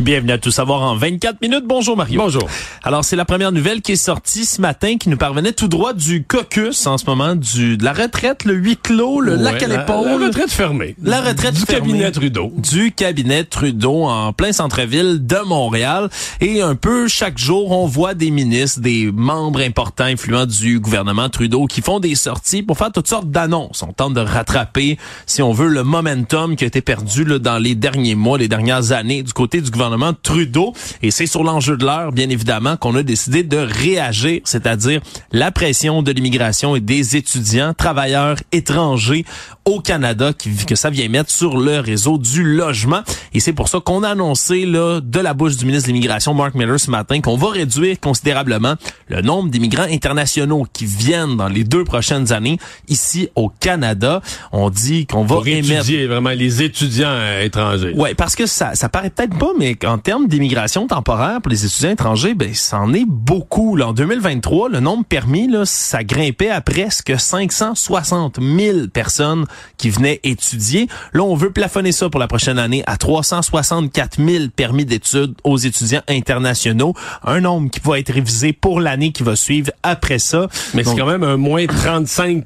Bienvenue à Tout savoir en 24 minutes. Bonjour Mario. Bonjour. Alors c'est la première nouvelle qui est sortie ce matin qui nous parvenait tout droit du caucus en ce moment du de la retraite, le huis clos, le lac à la- l'épaule. La, retraite fermée. La retraite du fermée. cabinet Trudeau. du cabinet Trudeau en plein centre-ville de Montréal. Et un peu chaque jour, on voit des ministres, des membres importants, influents du gouvernement Trudeau qui font des sorties pour faire toutes sortes d'annonces. On tente de rattraper, si on veut, le momentum qui a été perdu là, dans les derniers mois, les dernières années du côté du gouvernement Trudeau. Et c'est sur l'enjeu de l'heure, bien évidemment, qu'on a décidé de réagir, c'est-à-dire la pression de l'immigration et des étudiants, travailleurs étrangers au Canada qui, que ça vient mettre sur le réseau du logement. Et c'est pour ça qu'on a annoncé là, de la bouche du ministre de l'Immigration, Mark Miller, ce matin, qu'on va réduire considérablement le nombre d'immigrants internationaux qui viennent dans les deux prochaines années ici au Canada. On dit qu'on va émettre... étudier vraiment les étudiants euh, étrangers. Ouais, parce que ça, ça paraît peut-être pas, mais en termes d'immigration temporaire pour les étudiants étrangers, ben, c'en est beaucoup. Là, en 2023, le nombre permis, là, ça grimpait à presque 560 000 personnes qui venaient étudier. Là, on veut plafonner ça pour la prochaine année à 364 000 permis d'études aux étudiants internationaux. Un nombre qui va être révisé pour l'année qui va suivre après ça. Mais c'est quand même un moins 35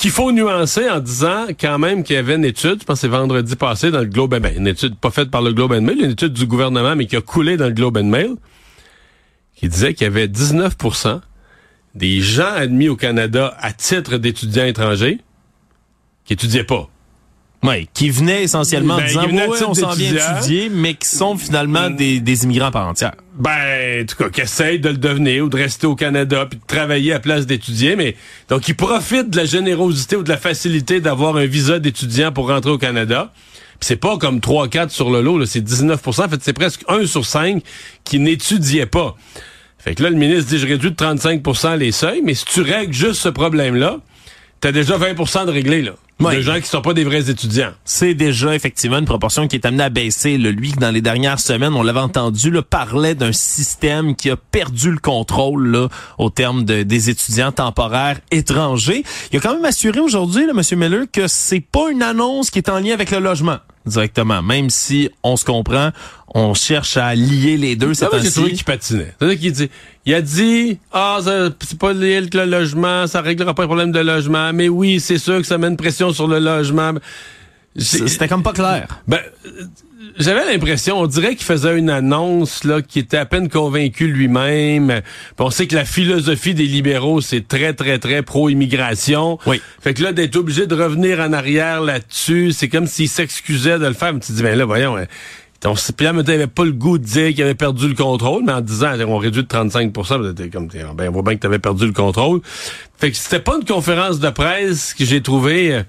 qu'il faut nuancer en disant quand même qu'il y avait une étude, je pense c'est vendredi passé dans le Globe and Mail, une étude pas faite par le Globe and Mail, une étude du gouvernement mais qui a coulé dans le Globe and Mail, qui disait qu'il y avait 19% des gens admis au Canada à titre d'étudiants étrangers qui étudiaient pas. Ouais, qui venaient essentiellement en disant ouais, on s'en vient étudier, mais qui sont finalement des, des immigrants par entière. Ben, en tout cas, qui essayent de le devenir ou de rester au Canada puis de travailler à place d'étudier, mais donc ils profitent de la générosité ou de la facilité d'avoir un visa d'étudiant pour rentrer au Canada. Puis c'est pas comme 3-4 sur le lot, c'est 19% En fait, c'est presque 1 sur 5 qui n'étudiait pas. Fait que là, le ministre dit, je réduis de 35% les seuils, mais si tu règles juste ce problème-là, t'as déjà 20% de réglé, là. Ouais. De gens qui sont pas des vrais étudiants. C'est déjà effectivement une proportion qui est amenée à baisser. Le lui, dans les dernières semaines, on l'avait entendu, là, parlait d'un système qui a perdu le contrôle là, au terme de, des étudiants temporaires étrangers. Il a quand même assuré aujourd'hui, là, M. Miller, que c'est pas une annonce qui est en lien avec le logement directement. Même si on se comprend, on cherche à lier les deux. C'est j'ai trouvé qu'il patinait. C'est-à-dire qu'il dit, il a dit, ah, ça, c'est pas lié avec le logement, ça réglera pas le problème de logement, mais oui, c'est sûr que ça met une pression sur le logement. C'était comme pas clair. Ben, euh, j'avais l'impression, on dirait qu'il faisait une annonce là, qui était à peine convaincu lui-même. On sait que la philosophie des libéraux, c'est très, très, très pro-immigration. Oui. Fait que là, d'être obligé de revenir en arrière là-dessus, c'est comme s'il s'excusait de le faire. Mais tu te dis, ben là, voyons, hein, ton Pierre Métain avait pas le goût de dire qu'il avait perdu le contrôle, mais en disant on réduit de 35 t'étais comme ben on voit bien que tu avais perdu le contrôle. Fait que c'était pas une conférence de presse que j'ai trouvé euh,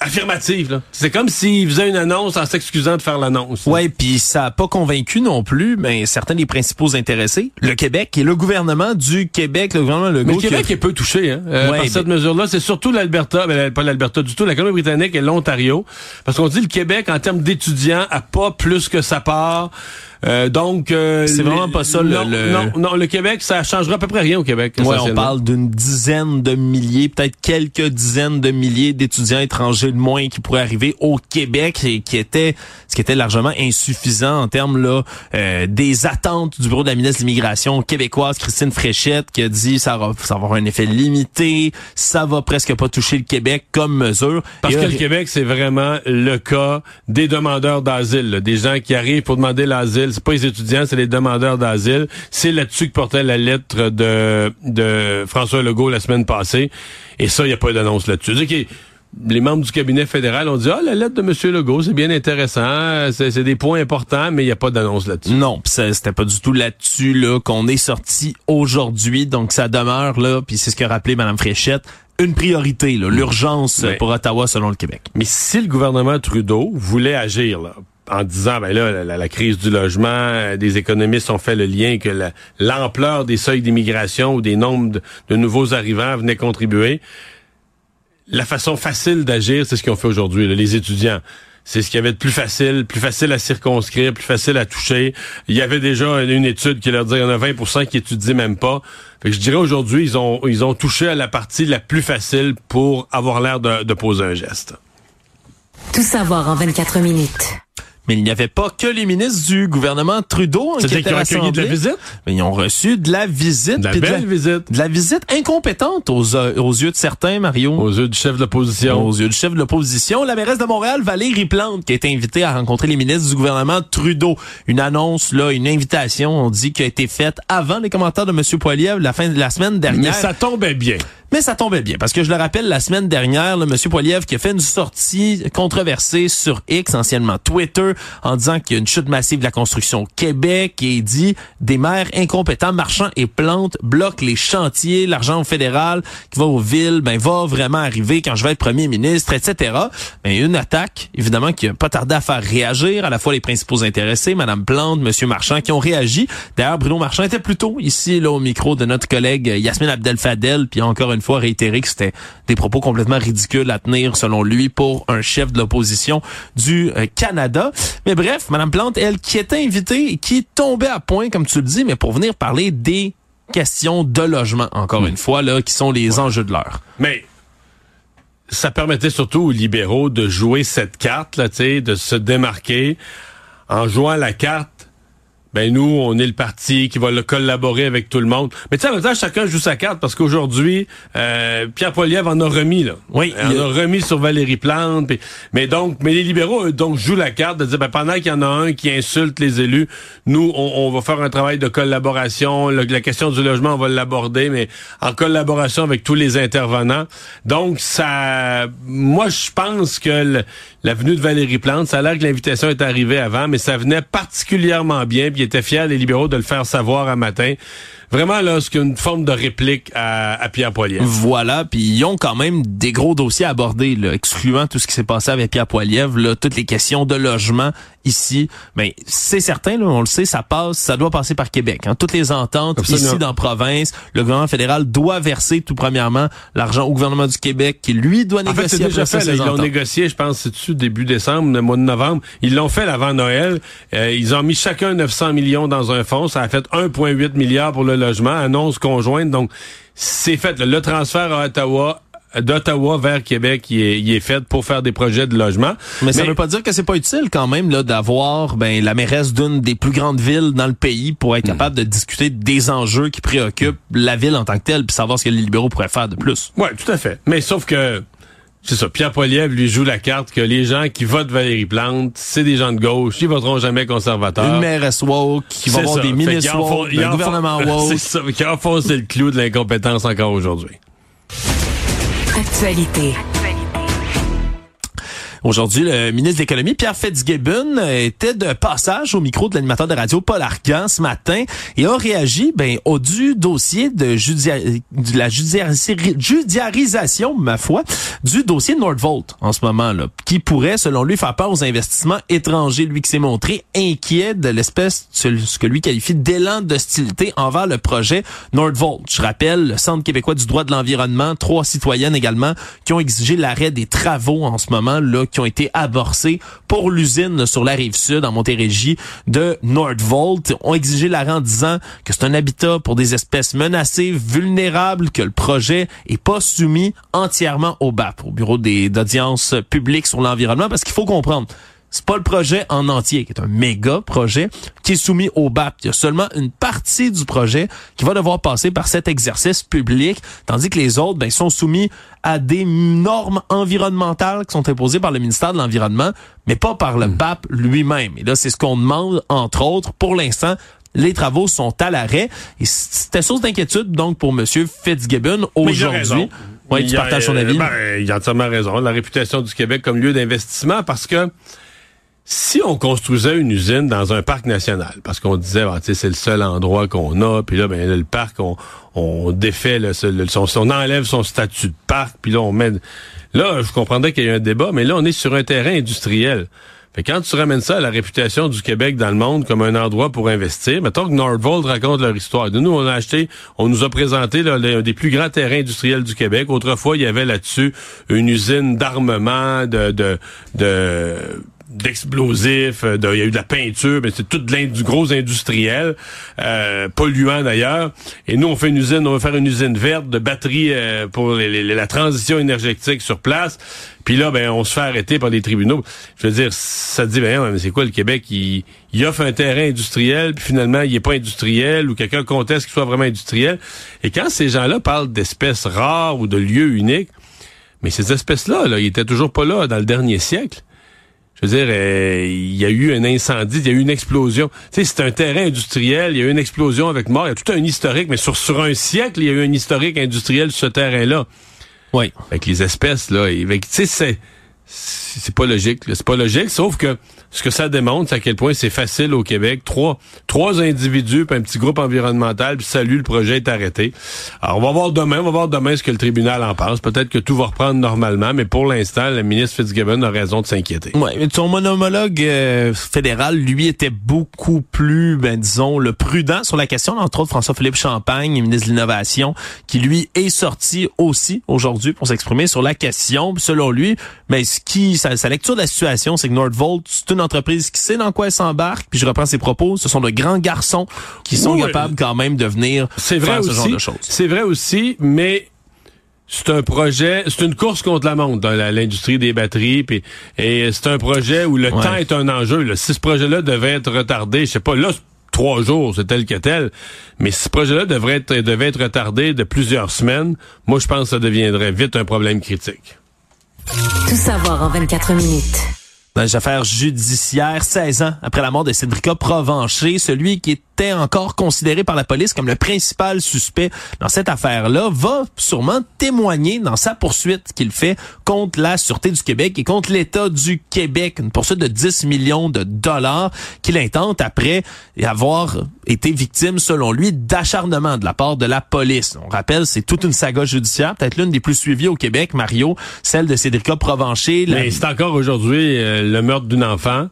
affirmative là. C'est comme s'il faisait une annonce en s'excusant de faire l'annonce. Ouais, puis ça a pas convaincu non plus, mais certains des principaux intéressés, le Québec et le gouvernement du Québec, le gouvernement Legault. Mais le a- Québec est peu touché hein, euh, Ouais, par cette mesure-là. C'est surtout l'Alberta, ben, pas l'Alberta du tout, la Colombie-Britannique et l'Ontario. Parce qu'on dit le Québec, en termes d'étudiants, a pas plus que sa part. Euh, donc... euh, C'est vraiment pas ça, le- Non, le- non, non, le Québec, ça changera à peu près rien au Québec. Ouais, on parle d'une dizaine de milliers, peut-être quelques dizaines de milliers d'étudiants étrangers de moins qui pourraient arriver au Québec et qui était ce qui était largement insuffisant en termes là euh, des attentes du bureau de la ministre de l'immigration québécoise Christine Fréchette qui a dit ça va ça va avoir un effet limité, ça va presque pas toucher le Québec comme mesure. Parce Et, que le Québec, c'est vraiment le cas des demandeurs d'asile, des gens qui arrivent pour demander l'asile. C'est pas les étudiants, c'est les demandeurs d'asile. C'est là-dessus que portait la lettre de, de François Legault la semaine passée. Et ça, il n'y a pas d'annonce là-dessus. Que les membres du cabinet fédéral ont dit, ah, la lettre de M. Legault, c'est bien intéressant, c'est des points importants, mais il n'y a pas d'annonce là-dessus. Non, pis c'était pas du tout là-dessus là qu'on est sorti aujourd'hui, donc ça demeure là, puis c'est ce qu'a rappelé Mme Fréchette, une priorité, l'urgence pour Ottawa selon le Québec. Mais si le gouvernement Trudeau voulait agir là, en disant ben là la, crise du logement, euh, des économistes ont fait le lien que la- l'ampleur des seuils d'immigration ou des nombres de, nouveaux arrivants venait contribuer. La façon facile d'agir, c'est ce qu'ils ont fait aujourd'hui, les étudiants. c'est ce qu'il y avait de plus facile, plus facile à circonscrire, plus facile à toucher. Il y avait déjà une étude qui leur dit qu'il y en a 20% qui étudient même pas. Fait que je dirais aujourd'hui, ils ont, ils ont touché à la partie la plus facile pour avoir l'air de, de poser un geste. Tout savoir en 24 minutes. Mais il n'y avait pas que les ministres du gouvernement Trudeau hein, qui étaient rassemblés. de la visite? Mais ils ont reçu de la visite. De la belle visite. De la visite incompétente aux, euh, aux yeux de certains, Mario. Aux yeux du chef de l'opposition. Aux yeux du chef de l'opposition. La mairesse de Montréal, Valérie Plante, qui a été invitée à rencontrer les ministres du gouvernement Trudeau. Une annonce, là, une invitation, on dit, qui a été faite avant les commentaires de M. Poiliev la fin de la semaine dernière. Mais ça tombait bien. Mais ça tombait bien, parce que je le rappelle, la semaine dernière, le M. Poiliev qui a fait une sortie controversée sur X, anciennement Twitter, en disant qu'il y a une chute massive de la construction au Québec et il dit des maires incompétents, marchands et plantes bloquent les chantiers, l'argent fédéral qui va aux villes, ben va vraiment arriver quand je vais être premier ministre, etc. Mais une attaque, évidemment, qui a pas tardé à faire réagir à la fois les principaux intéressés, Madame Plante, Monsieur Marchand, qui ont réagi. D'ailleurs, Bruno Marchand était plutôt ici, là, au micro de notre collègue Yasmine Abdel-Fadel, puis encore une fois réitéré que c'était des propos complètement ridicules à tenir, selon lui, pour un chef de l'opposition du euh, Canada. Mais bref, Madame Plante, elle, qui était invitée et qui tombait à point, comme tu le dis, mais pour venir parler des questions de logement, encore hmm. une fois, là, qui sont les enjeux de l'heure. Mais ça permettait surtout aux libéraux de jouer cette carte, là, de se démarquer en jouant la carte ben nous, on est le parti qui va le collaborer avec tout le monde. Mais tu sais, en même temps, chacun joue sa carte parce qu'aujourd'hui, euh, Pierre Poilievre en a remis, là. Oui. Il en a remis sur Valérie Plante. mais donc, mais les libéraux, eux, donc, jouent la carte de dire, ben, pendant qu'il y en a un qui insulte les élus, nous, on, va faire un travail de collaboration. la question du logement, on va l'aborder, mais en collaboration avec tous les intervenants. Donc, ça, moi, je pense que la venue de Valérie Plante, ça a l'air que l'invitation est arrivée avant, mais ça venait particulièrement bien, était fier, les libéraux, de le faire savoir un matin. Vraiment, là, c'est une forme de réplique à, Pierre Poilievre. Voilà, puis ils ont quand même des gros dossiers à aborder, là, excluant tout ce qui s'est passé avec Pierre Poilievre, là, toutes les questions de logement ici. Mais ben, c'est certain, là, on le sait, ça passe, ça doit passer par Québec. Hein. Toutes les ententes ici dans la province, le gouvernement fédéral doit verser tout premièrement l'argent au gouvernement du Québec, qui lui doit négocier. En fait, déjà fait, ils l'ont négocié, je pense, c'est dessus début décembre, le mois de novembre. Ils l'ont fait avant Noël. Euh, ils ont mis chacun 900 millions dans un fonds. Ça a fait 1,8 milliard pour le logement, annonce conjointe. Donc, c'est fait. Le transfert à Ottawa d'Ottawa vers Québec il est, il est fait pour faire des projets de logement. Mais, ça veut pas dire que c'est pas utile quand même là d'avoir ben la mairesse d'une des plus grandes villes dans le pays pour être hmm. capable de discuter des enjeux qui préoccupent la ville en tant que telle puis savoir ce que les libéraux pourraient faire de plus. Ouais, tout à fait. Mais sauf que c'est ça. Pierre Poilievre lui joue la carte que les gens qui votent Valérie Plante, c'est des gens de gauche, ils voteront jamais conservateurs. Une mairesse woke, qui va avoir des ministres woke, un gouvernement woke. C'est ça, qui a enfoncé le clou de l'incompétence encore aujourd'hui. Actualité. Aujourd'hui, le ministre de l'Économie, Pierre Fitzgibbon, était de passage au micro de l'animateur de radio Paul Arcan ce matin et a réagi ben, au du dossier de, de la judiciarisation, ma foi, du dossier Nordvolt en ce moment, là, qui pourrait, selon lui, faire peur aux investissements étrangers. Lui qui s'est montré inquiet de l'espèce, ce que lui qualifie d'élan d'hostilité envers le projet Nordvolt. Je rappelle, le Centre québécois du droit de l'environnement, trois citoyennes également, qui ont exigé l'arrêt des travaux en ce moment, là, ont été amorcés pour l'usine sur la rive sud en Montérégie de Nordvolt ont exigé l'arrêt en disant que c'est un habitat pour des espèces menacées, vulnérables, que le projet est pas soumis entièrement au BAP, au bureau d'audience publique sur l'environnement, parce qu'il faut comprendre c'est pas le projet en entier, qui est un méga projet, qui est soumis au BAP. Il y a seulement une partie du projet qui va devoir passer par cet exercice public, tandis que les autres ben, sont soumis à des normes environnementales qui sont imposées par le ministère de l'Environnement, mais pas par le hmm. BAP lui-même. Et là, c'est ce qu'on demande, entre autres, pour l'instant, les travaux sont à l'arrêt. Et c'était source d'inquiétude, donc, pour M. Fitzgibbon aujourd'hui. Oui, tu partages son avis. Ben, il a entièrement raison. La réputation du Québec comme lieu d'investissement, parce que si on construisait une usine dans un parc national, parce qu'on disait, ah, c'est le seul endroit qu'on a, puis là, ben, le parc, on, on défait, le, son, on enlève son statut de parc, puis là, on met... Là, je comprendrais qu'il y a un débat, mais là, on est sur un terrain industriel. Fait quand tu ramènes ça à la réputation du Québec dans le monde comme un endroit pour investir, mettons que Nordvolt raconte leur histoire. Nous, on a acheté, on nous a présenté là, un des plus grands terrains industriels du Québec. Autrefois, il y avait là-dessus une usine d'armement, de, de, de d'explosifs, il y a eu de la peinture, mais c'est tout de du gros industriel, polluant d'ailleurs. Et nous, on fait une usine, on va faire une usine verte de batteries pour la transition énergétique sur place. Puis là, ben, on se fait arrêter par les tribunaux. Je veux dire, ça dit, ben, mais c'est quoi le Québec? Il, il, offre un terrain industriel, puis finalement, il est pas industriel, ou quelqu'un conteste qu'il soit vraiment industriel. Et quand ces gens-là parlent d'espèces rares ou de lieux uniques, mais ces espèces-là, là, ils étaient toujours pas là dans le dernier siècle. Je veux dire, euh, il y a eu un incendie, il y a eu une explosion. Tu sais, c'est un terrain industriel, il y a eu une explosion avec mort, il y a tout un historique, mais sur, sur un siècle, il y a eu un historique industriel sur ce terrain-là. Oui. Avec les espèces, là. Tu sais, c'est c'est pas logique. C'est pas logique, sauf que ce que ça démontre, c'est à quel point c'est facile au Québec. Trois, trois individus, puis un petit groupe environnemental, puis salut, le projet est arrêté. Alors, on va voir demain, on va voir demain ce que le tribunal en pense. Peut-être que tout va reprendre normalement, mais pour l'instant, le ministre Fitzgibbon a raison de s'inquiéter. Oui, mais son monomologue euh, fédéral, lui, était beaucoup plus, ben disons, le prudent sur la question, entre autres François-Philippe Champagne, ministre de l'Innovation, qui lui est sorti aussi aujourd'hui pour s'exprimer sur la question. Selon lui, mais ce qui, sa, lecture de la situation, c'est que Nordvolt, c'est une entreprise qui sait dans quoi elle s'embarque. Puis je reprends ses propos, ce sont de grands garçons qui sont capables quand même de venir c'est vrai faire ce genre de choses. C'est vrai aussi, mais c'est un projet, c'est une course contre la montre dans l'industrie des batteries, puis et c'est un projet où le temps est un enjeu. Là. Si ce projet-là devait être retardé, je sais pas, là trois jours, c'est tel que tel, mais si ce projet-là devrait être devait être retardé de plusieurs semaines, moi je pense que ça deviendrait vite un problème critique. Tout savoir en 24 minutes. Dans les affaires judiciaires, 16 ans après la mort de Cédrica Provencher, celui qui est était encore considéré par la police comme le principal suspect dans cette affaire-là, va sûrement témoigner dans sa poursuite qu'il fait contre la Sûreté du Québec et contre l'État du Québec. Une poursuite de 10 millions de dollars qu'il intente après avoir été victime, selon lui, d'acharnement de la part de la police. On rappelle, c'est toute une saga judiciaire, peut-être l'une des plus suivies au Québec, Mario, celle de Cédrica Provencher. Mais c'est encore aujourd'hui euh, le meurtre d'une enfant.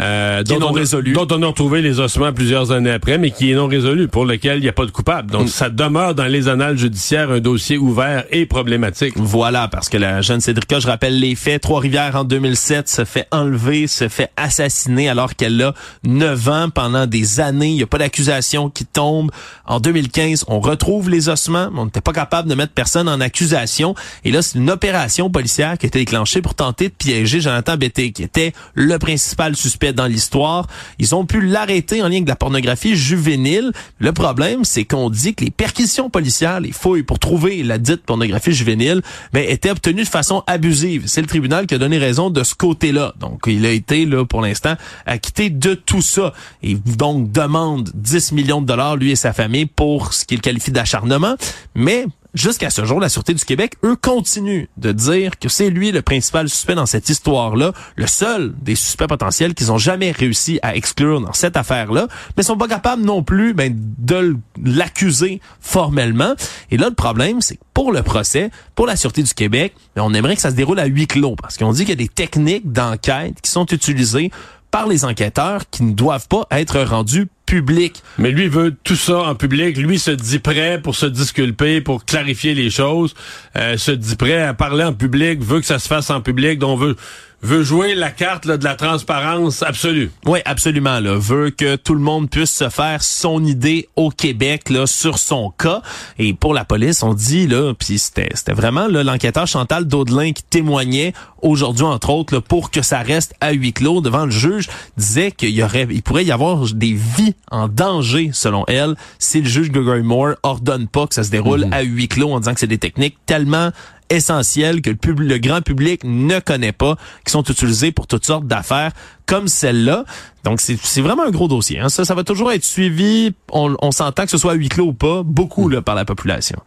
Euh, dont, on, résolu. dont on a retrouvé les ossements plusieurs années après, mais qui est non résolu, pour lequel il n'y a pas de coupable. Donc, mm. ça demeure dans les annales judiciaires un dossier ouvert et problématique. Voilà, parce que la jeune Cédrica, je rappelle les faits, Trois-Rivières en 2007, se fait enlever, se fait assassiner alors qu'elle a 9 ans pendant des années. Il n'y a pas d'accusation qui tombe. En 2015, on retrouve les ossements, mais on n'était pas capable de mettre personne en accusation. Et là, c'est une opération policière qui a été déclenchée pour tenter de piéger Jonathan Betté, qui était le principal suspect dans l'histoire. Ils ont pu l'arrêter en lien avec la pornographie juvénile. Le problème, c'est qu'on dit que les perquisitions policières, les fouilles pour trouver la dite pornographie juvénile, ben, étaient obtenues de façon abusive. C'est le tribunal qui a donné raison de ce côté-là. Donc, il a été, là, pour l'instant, acquitté de tout ça. Et donc, demande 10 millions de dollars, lui et sa famille, pour ce qu'il qualifie d'acharnement. Mais jusqu'à ce jour, la Sûreté du Québec, eux, continuent de dire que c'est lui le principal suspect dans cette histoire-là, le seul des suspects potentiels qu'ils ont jamais réussi à exclure dans cette affaire-là, mais sont pas capables non plus ben, de l'accuser formellement. Et là, le problème, c'est que pour le procès, pour la Sûreté du Québec, ben, on aimerait que ça se déroule à huis clos, parce qu'on dit qu'il y a des techniques d'enquête qui sont utilisées par les enquêteurs qui ne doivent pas être rendus publics. Mais lui veut tout ça en public. Lui se dit prêt pour se disculper, pour clarifier les choses, euh, se dit prêt à parler en public, veut que ça se fasse en public, donc veut veut jouer la carte de la transparence absolue. Oui, absolument. Là. Veut que tout le monde puisse se faire son idée au Québec là sur son cas. Et pour la police, on dit là, puis c'était c'était vraiment l'enquêteur Chantal Daudelin qui témoignait aujourd'hui entre autres là, pour que ça reste à huis clos devant le juge disait qu'il y aurait, il pourrait y avoir des vies en danger selon elle si le juge Gregory Moore ordonne pas que ça se déroule mhm. à huis clos en disant que c'est des techniques tellement essentielles que le, le, grand public ne connaît pas, qui sont utilisées pour toutes sortes d'affaires comme celle-là. Donc, c'est vraiment un gros dossier. Hein. Ça, va toujours être suivi. On, on s'entend que ce soit à huis clos ou pas, beaucoup là, par la population.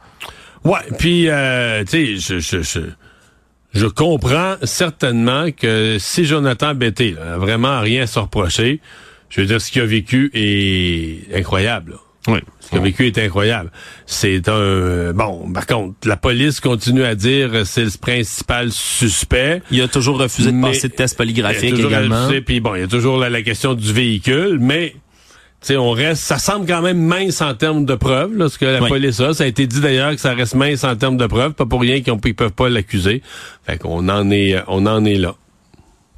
Ouais, puis, euh, tu sais, je, je, je, comprends certainement que si Jonathan Betté a vraiment rien à se reprocher, je veux dire, ce qu'il a vécu est incroyable. Oui. Ce qu'il a vécu est incroyable. C'est un bon. Par contre, la police continue à dire c'est le principal suspect. Il a toujours refusé de passer de test polygraphique également. Puis bon, il y a toujours la, question du véhicule, mais sais, on reste, ça semble quand même mince en termes de preuves, là, ce que la police a. Ça a été dit d'ailleurs que ça reste mince en termes de preuves, pas pour rien qu'ils ne peuvent pas l'accuser. Fait qu'on en est, on en est là.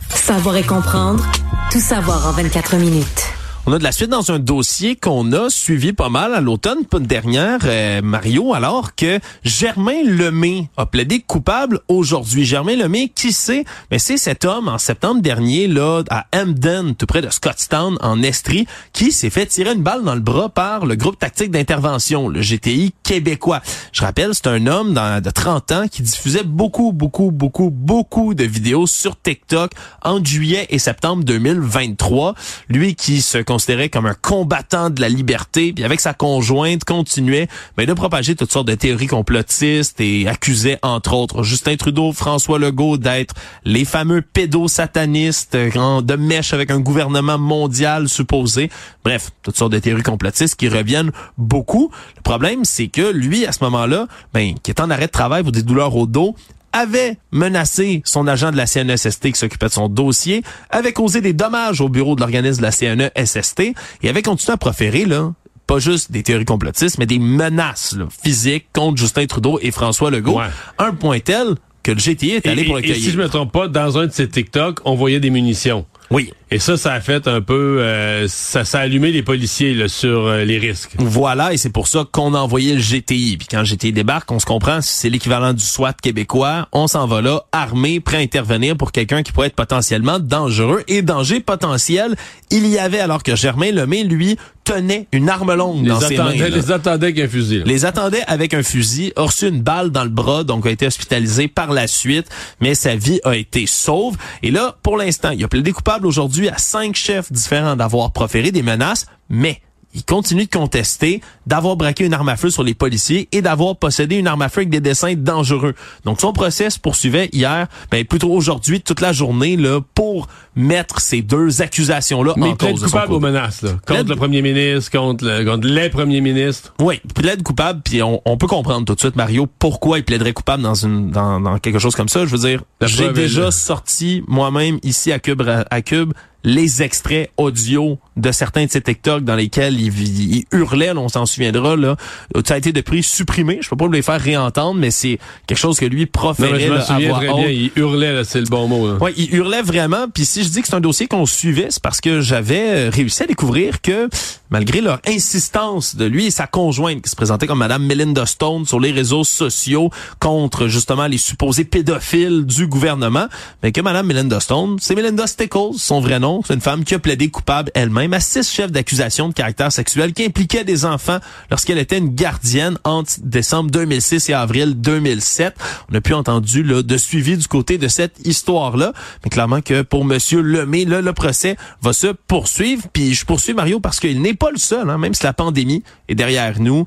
Savoir et comprendre, tout savoir en 24 minutes. On a de la suite dans un dossier qu'on a suivi pas mal à l'automne dernière, euh, Mario, alors que Germain Lemay a plaidé coupable aujourd'hui. Germain Lemay, qui sait, mais c'est cet homme en septembre dernier là à Hamden, tout près de Scottstown, en Estrie, qui s'est fait tirer une balle dans le bras par le groupe tactique d'intervention, le GTI québécois. Je rappelle, c'est un homme de 30 ans qui diffusait beaucoup, beaucoup, beaucoup, beaucoup de vidéos sur TikTok en juillet et septembre 2023. Lui qui se considéré comme un combattant de la liberté, puis avec sa conjointe continuait ben, de propager toutes sortes de théories complotistes et accusait entre autres Justin Trudeau, François Legault d'être les fameux pédosatanistes euh, de mèche avec un gouvernement mondial supposé. Bref, toutes sortes de théories complotistes qui reviennent beaucoup. Le problème, c'est que lui, à ce moment-là, ben, qui est en arrêt de travail pour des douleurs au dos, avait menacé son agent de la CNESST qui s'occupait de son dossier, avait causé des dommages au bureau de l'organisme de la CNESST et avait continué à proférer là pas juste des théories complotistes, mais des menaces physiques contre Justin Trudeau et François Legault. Un point tel que le GTI est allé pour le Et si je me trompe pas, dans un de ces TikTok, on voyait des munitions. Oui. Et ça, ça a fait un peu, euh, ça, ça a allumé les policiers là, sur euh, les risques. Voilà, et c'est pour ça qu'on a envoyé le GTI. Puis quand le GTI débarque, on se comprend, c'est l'équivalent du SWAT québécois. On s'en va là, armé, prêt à intervenir pour quelqu'un qui pourrait être potentiellement dangereux. Et danger potentiel, il y avait alors que Germain Lemay, lui, tenait une arme longue les dans ses mains. Les attendait avec un fusil. Les attendait avec un fusil, a reçu une balle dans le bras, donc a été hospitalisé par la suite, mais sa vie a été sauve. Et là, pour l'instant, il a plaidé coupable aujourd'hui à cinq chefs différents d'avoir proféré des menaces, mais il continue de contester d'avoir braqué une arme à feu sur les policiers et d'avoir possédé une arme à feu avec des dessins dangereux. Donc son procès se poursuivait hier, ben plutôt aujourd'hui toute la journée là pour mettre ces deux accusations là Mais en il plaide cause. coupable aux menaces là, contre Plaide- le premier ministre, contre, le- contre les premiers ministres. Oui, il plaide coupable, puis on, on peut comprendre tout de suite, Mario, pourquoi il plaiderait coupable dans une dans, dans quelque chose comme ça. Je veux dire, j'ai déjà sorti moi-même ici à Cube à Cube les extraits audio de certains de ces TikTok dans lesquels il, il hurlait, là, on s'en souviendra là. Ça a été de prix supprimé. Je peux pas vous les faire réentendre, mais c'est quelque chose que lui Non, proférait mais je là, à voix haute. bien, il hurlait, c'est le bon mot. là. Ouais, il hurlait vraiment. Puis si je dis que c'est un dossier qu'on suivait, c'est parce que j'avais euh, réussi à découvrir que malgré leur insistance de lui et sa conjointe qui se présentait comme Madame Melinda Stone sur les réseaux sociaux contre justement les supposés pédophiles du gouvernement, mais que Madame Melinda Stone, c'est Melinda Stickles, son vrai nom, c'est une femme qui a plaidé coupable elle-même à six chefs d'accusation de caractère sexuel qui impliquaient des enfants lorsqu'elle était une gardienne entre décembre 2006 et avril 2007. On a pu entendu là, de suivi du côté de cette histoire-là, mais clairement que pour Monsieur Lemay, là, le procès va se poursuivre. Puis je poursuis Mario parce qu'il n'est pas le seul, hein, même si la pandémie est derrière nous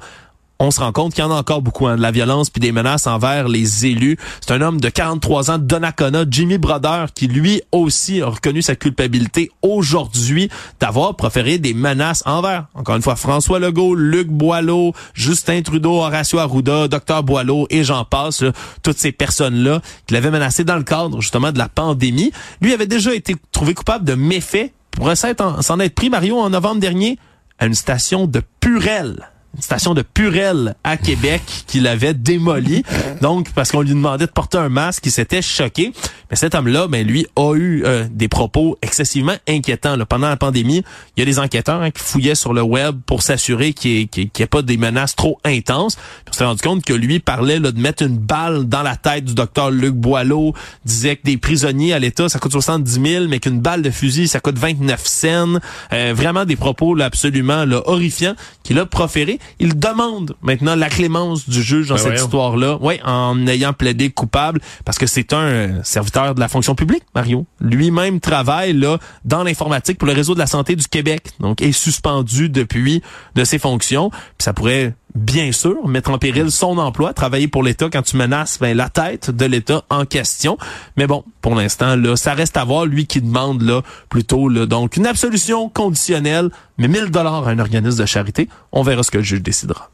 on se rend compte qu'il y en a encore beaucoup, hein, de la violence puis des menaces envers les élus. C'est un homme de 43 ans Donnacona, Jimmy Brother, qui lui aussi a reconnu sa culpabilité aujourd'hui d'avoir proféré des menaces envers, encore une fois, François Legault, Luc Boileau, Justin Trudeau, Horacio Arruda, Dr Boileau et j'en passe, là, toutes ces personnes-là qui l'avaient menacé dans le cadre justement de la pandémie. Lui avait déjà été trouvé coupable de méfaits pour s'en être pris, Mario, en novembre dernier, à une station de Purel une station de Purel à Québec qu'il avait démolie. Donc, parce qu'on lui demandait de porter un masque, il s'était choqué. Mais cet homme-là, ben lui, a eu euh, des propos excessivement inquiétants. là. Pendant la pandémie, il y a des enquêteurs hein, qui fouillaient sur le web pour s'assurer qu'il n'y ait, ait- pas des menaces trop intenses. On s'est rendu compte que lui parlait là, de mettre une balle dans la tête du docteur Luc Boileau, disait que des prisonniers à l'État, ça coûte 70 000, mais qu'une balle de fusil, ça coûte 29 cents. Euh, vraiment des propos là, absolument là, horrifiants qu'il a proférés. Il demande maintenant la clémence du juge dans Ben cette histoire-là, ouais, en ayant plaidé coupable, parce que c'est un serviteur de la fonction publique, Mario. Lui-même travaille là dans l'informatique pour le réseau de la santé du Québec, donc est suspendu depuis de ses fonctions. Puis ça pourrait bien sûr mettre en péril son emploi, travailler pour l'État quand tu menaces ben, la tête de l'État en question. Mais bon, pour l'instant là, ça reste à voir lui qui demande là plutôt là donc une absolution conditionnelle, mais 1000 dollars à un organisme de charité. On verra ce que le juge décidera.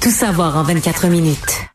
Tout savoir en 24 minutes.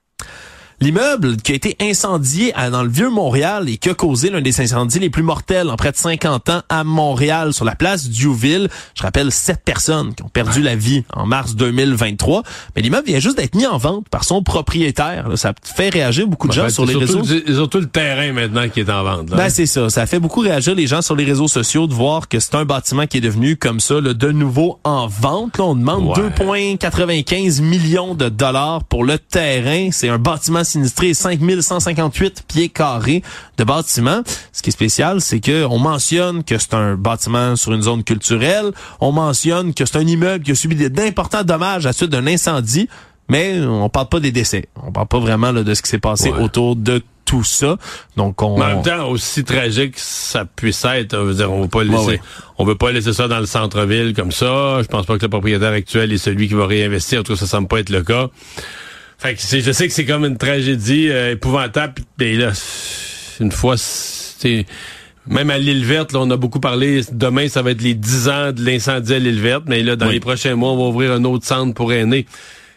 L'immeuble qui a été incendié dans le vieux Montréal et qui a causé l'un des incendies les plus mortels en près de 50 ans à Montréal sur la place Diouville. Je rappelle sept personnes qui ont perdu la vie en mars 2023. Mais l'immeuble vient juste d'être mis en vente par son propriétaire. Ça fait réagir beaucoup de gens sur les réseaux. Surtout le terrain maintenant qui est en vente. Ben c'est ça. Ça fait beaucoup réagir les gens sur les réseaux sociaux de voir que c'est un bâtiment qui est devenu comme ça de nouveau en vente. Là, on demande 2,95 millions de dollars pour le terrain. C'est un bâtiment sinistré 5158 pieds carrés de bâtiment. Ce qui est spécial, c'est que on mentionne que c'est un bâtiment sur une zone culturelle. On mentionne que c'est un immeuble qui a subi d'importants dommages à la suite d'un incendie. Mais on parle pas des décès. On parle pas vraiment de ce qui s'est passé autour de tout ça. Donc on. en même temps, aussi tragique ça puisse être, on veut dire, on veut pas laisser, on veut pas laisser ça dans le centre-ville comme ça. Je pense pas que le propriétaire actuel est celui qui va réinvestir. En tout cas, ça semble pas être le cas. Fait que je sais que c'est comme une tragédie euh, épouvantable. Et là, une fois, c'est même à l'île verte, là, on a beaucoup parlé. Demain, ça va être les 10 ans de l'incendie à l'île verte, mais là, dans les prochains mois, on va ouvrir un autre centre pour aînés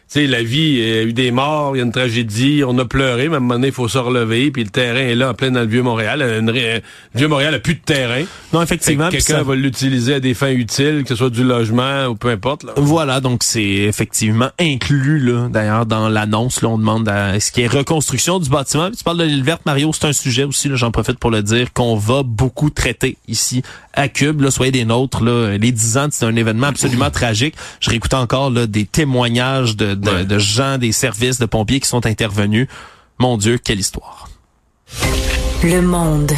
sais, la vie, il y a eu des morts, il y a une tragédie, on a pleuré, mais à un moment donné, il faut se relever, puis le terrain est là, en plein dans le Vieux-Montréal. Le Vieux-Montréal a plus de terrain. Non, effectivement. Quelqu'un va l'utiliser à des fins utiles, que ce soit du logement ou peu importe. Là. Voilà, donc c'est effectivement inclus, là, d'ailleurs, dans l'annonce. Là, on demande à ce qui est reconstruction du bâtiment. tu parles de l'île verte, Mario, c'est un sujet aussi, j'en profite pour le dire, qu'on va beaucoup traiter ici à Cube. Là, soyez des nôtres. Là, les 10 ans, c'est un événement absolument tragique. Je réécoute encore là, des témoignages de de, gens des services de pompiers qui sont intervenus. Mon Dieu, quelle histoire. Le monde.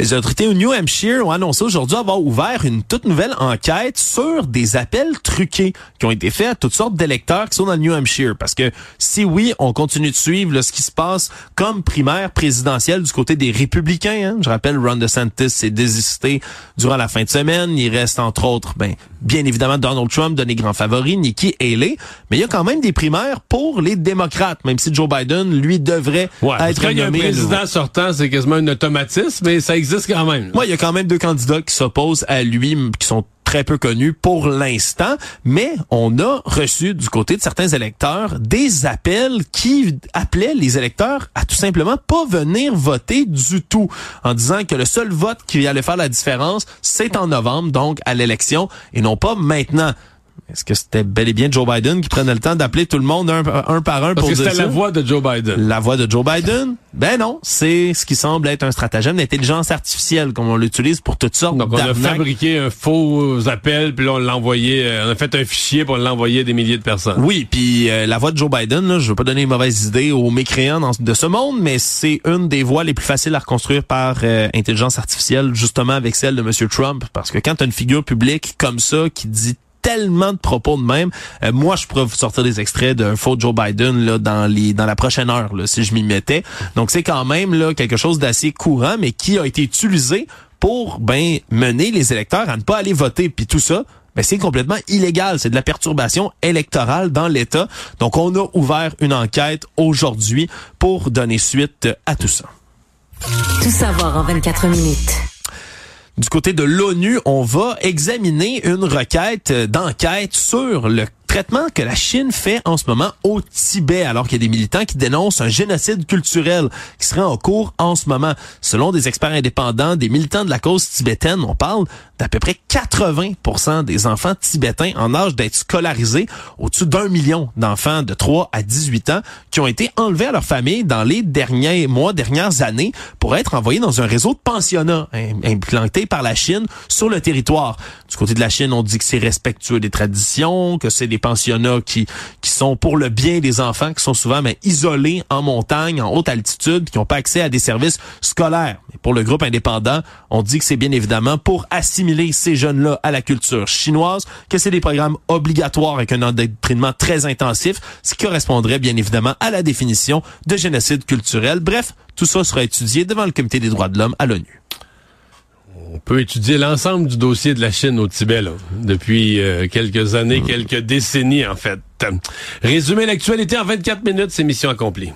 Les autorités au New Hampshire ont annoncé aujourd'hui avoir ouvert une toute nouvelle enquête sur des appels truqués qui ont été faits à toutes sortes d'électeurs qui sont dans le New Hampshire. Parce que si oui, on continue de suivre ce qui se passe comme primaire présidentielle du côté des républicains. Hein. Je rappelle, Ron DeSantis s'est désisté durant la fin de semaine. Il reste entre autres, ben, bien évidemment, Donald Trump donné grand favori, Nikki Haley. Mais il y a quand même des primaires pour les démocrates, même si Joe Biden, lui, devrait être quand il y a un président sortant, c'est quasiment un automatisme, mais ça existe Moi, il y a quand même deux candidats qui s'opposent à lui, qui sont très peu connus pour l'instant, mais on a reçu du côté de certains électeurs des appels qui appelaient les électeurs à tout simplement pas venir voter du tout, en disant que le seul vote qui allait faire la différence, c'est en novembre, donc à l'élection, et non pas maintenant. Est-ce que c'était bel et bien Joe Biden qui prenait le temps d'appeler tout le monde un, par un Parce pour que c'était la voix de Joe Biden. La voix de Joe Biden? Ben non, c'est ce qui semble être un stratagème d'intelligence artificielle, comme on l'utilise pour toutes sortes Donc on a fabriqué un faux appel, puis là on l'a envoyé, euh, on a fait un fichier pour l'envoyer à des milliers de personnes. Oui, puis euh, la voix de Joe Biden, là, je veux pas donner une mauvaise idée aux mécréants de ce monde, mais c'est une des voix les plus faciles à reconstruire par euh, intelligence artificielle, justement avec celle de M. Trump, parce que quand tu as une figure publique comme ça qui dit tellement de propos de même. Euh, moi, je pourrais vous sortir des extraits d'un faux Joe Biden là dans les dans la prochaine heure là, si je m'y mettais. Donc c'est quand même là quelque chose d'assez courant, mais qui a été utilisé pour ben mener les électeurs à ne pas aller voter. Puis tout ça, ben c'est complètement illégal. C'est de la perturbation électorale dans l'État. Donc on a ouvert une enquête aujourd'hui pour donner suite à tout ça. Tout savoir en 24 minutes. Du côté de l'ONU, on va examiner une requête d'enquête sur le traitement que la Chine fait en ce moment au Tibet, alors qu'il y a des militants qui dénoncent un génocide culturel qui serait en cours en ce moment. Selon des experts indépendants, des militants de la cause tibétaine, on parle d'à peu près 80 des enfants tibétains en âge d'être scolarisés, au-dessus d'un million d'enfants de 3 à 18 ans qui ont été enlevés à leur famille dans les derniers mois, dernières années pour être envoyés dans un réseau de pensionnats implanté par la Chine sur le territoire. Du côté de la Chine, on dit que c'est respectueux des traditions, que c'est des pensionnats qui, qui sont pour le bien des enfants, qui sont souvent mais, isolés en montagne, en haute altitude, qui n'ont pas accès à des services scolaires. Pour le groupe indépendant, on dit que c'est bien évidemment pour assimiler ces jeunes-là à la culture chinoise, que c'est des programmes obligatoires avec un endoctrinement très intensif, ce qui correspondrait bien évidemment à la définition de génocide culturel. Bref, tout ça sera étudié devant le Comité des droits de l'homme à l'ONU. On peut étudier l'ensemble du dossier de la Chine au Tibet depuis euh, quelques années, quelques décennies en fait. Résumer l'actualité en 24 minutes, c'est mission accomplie.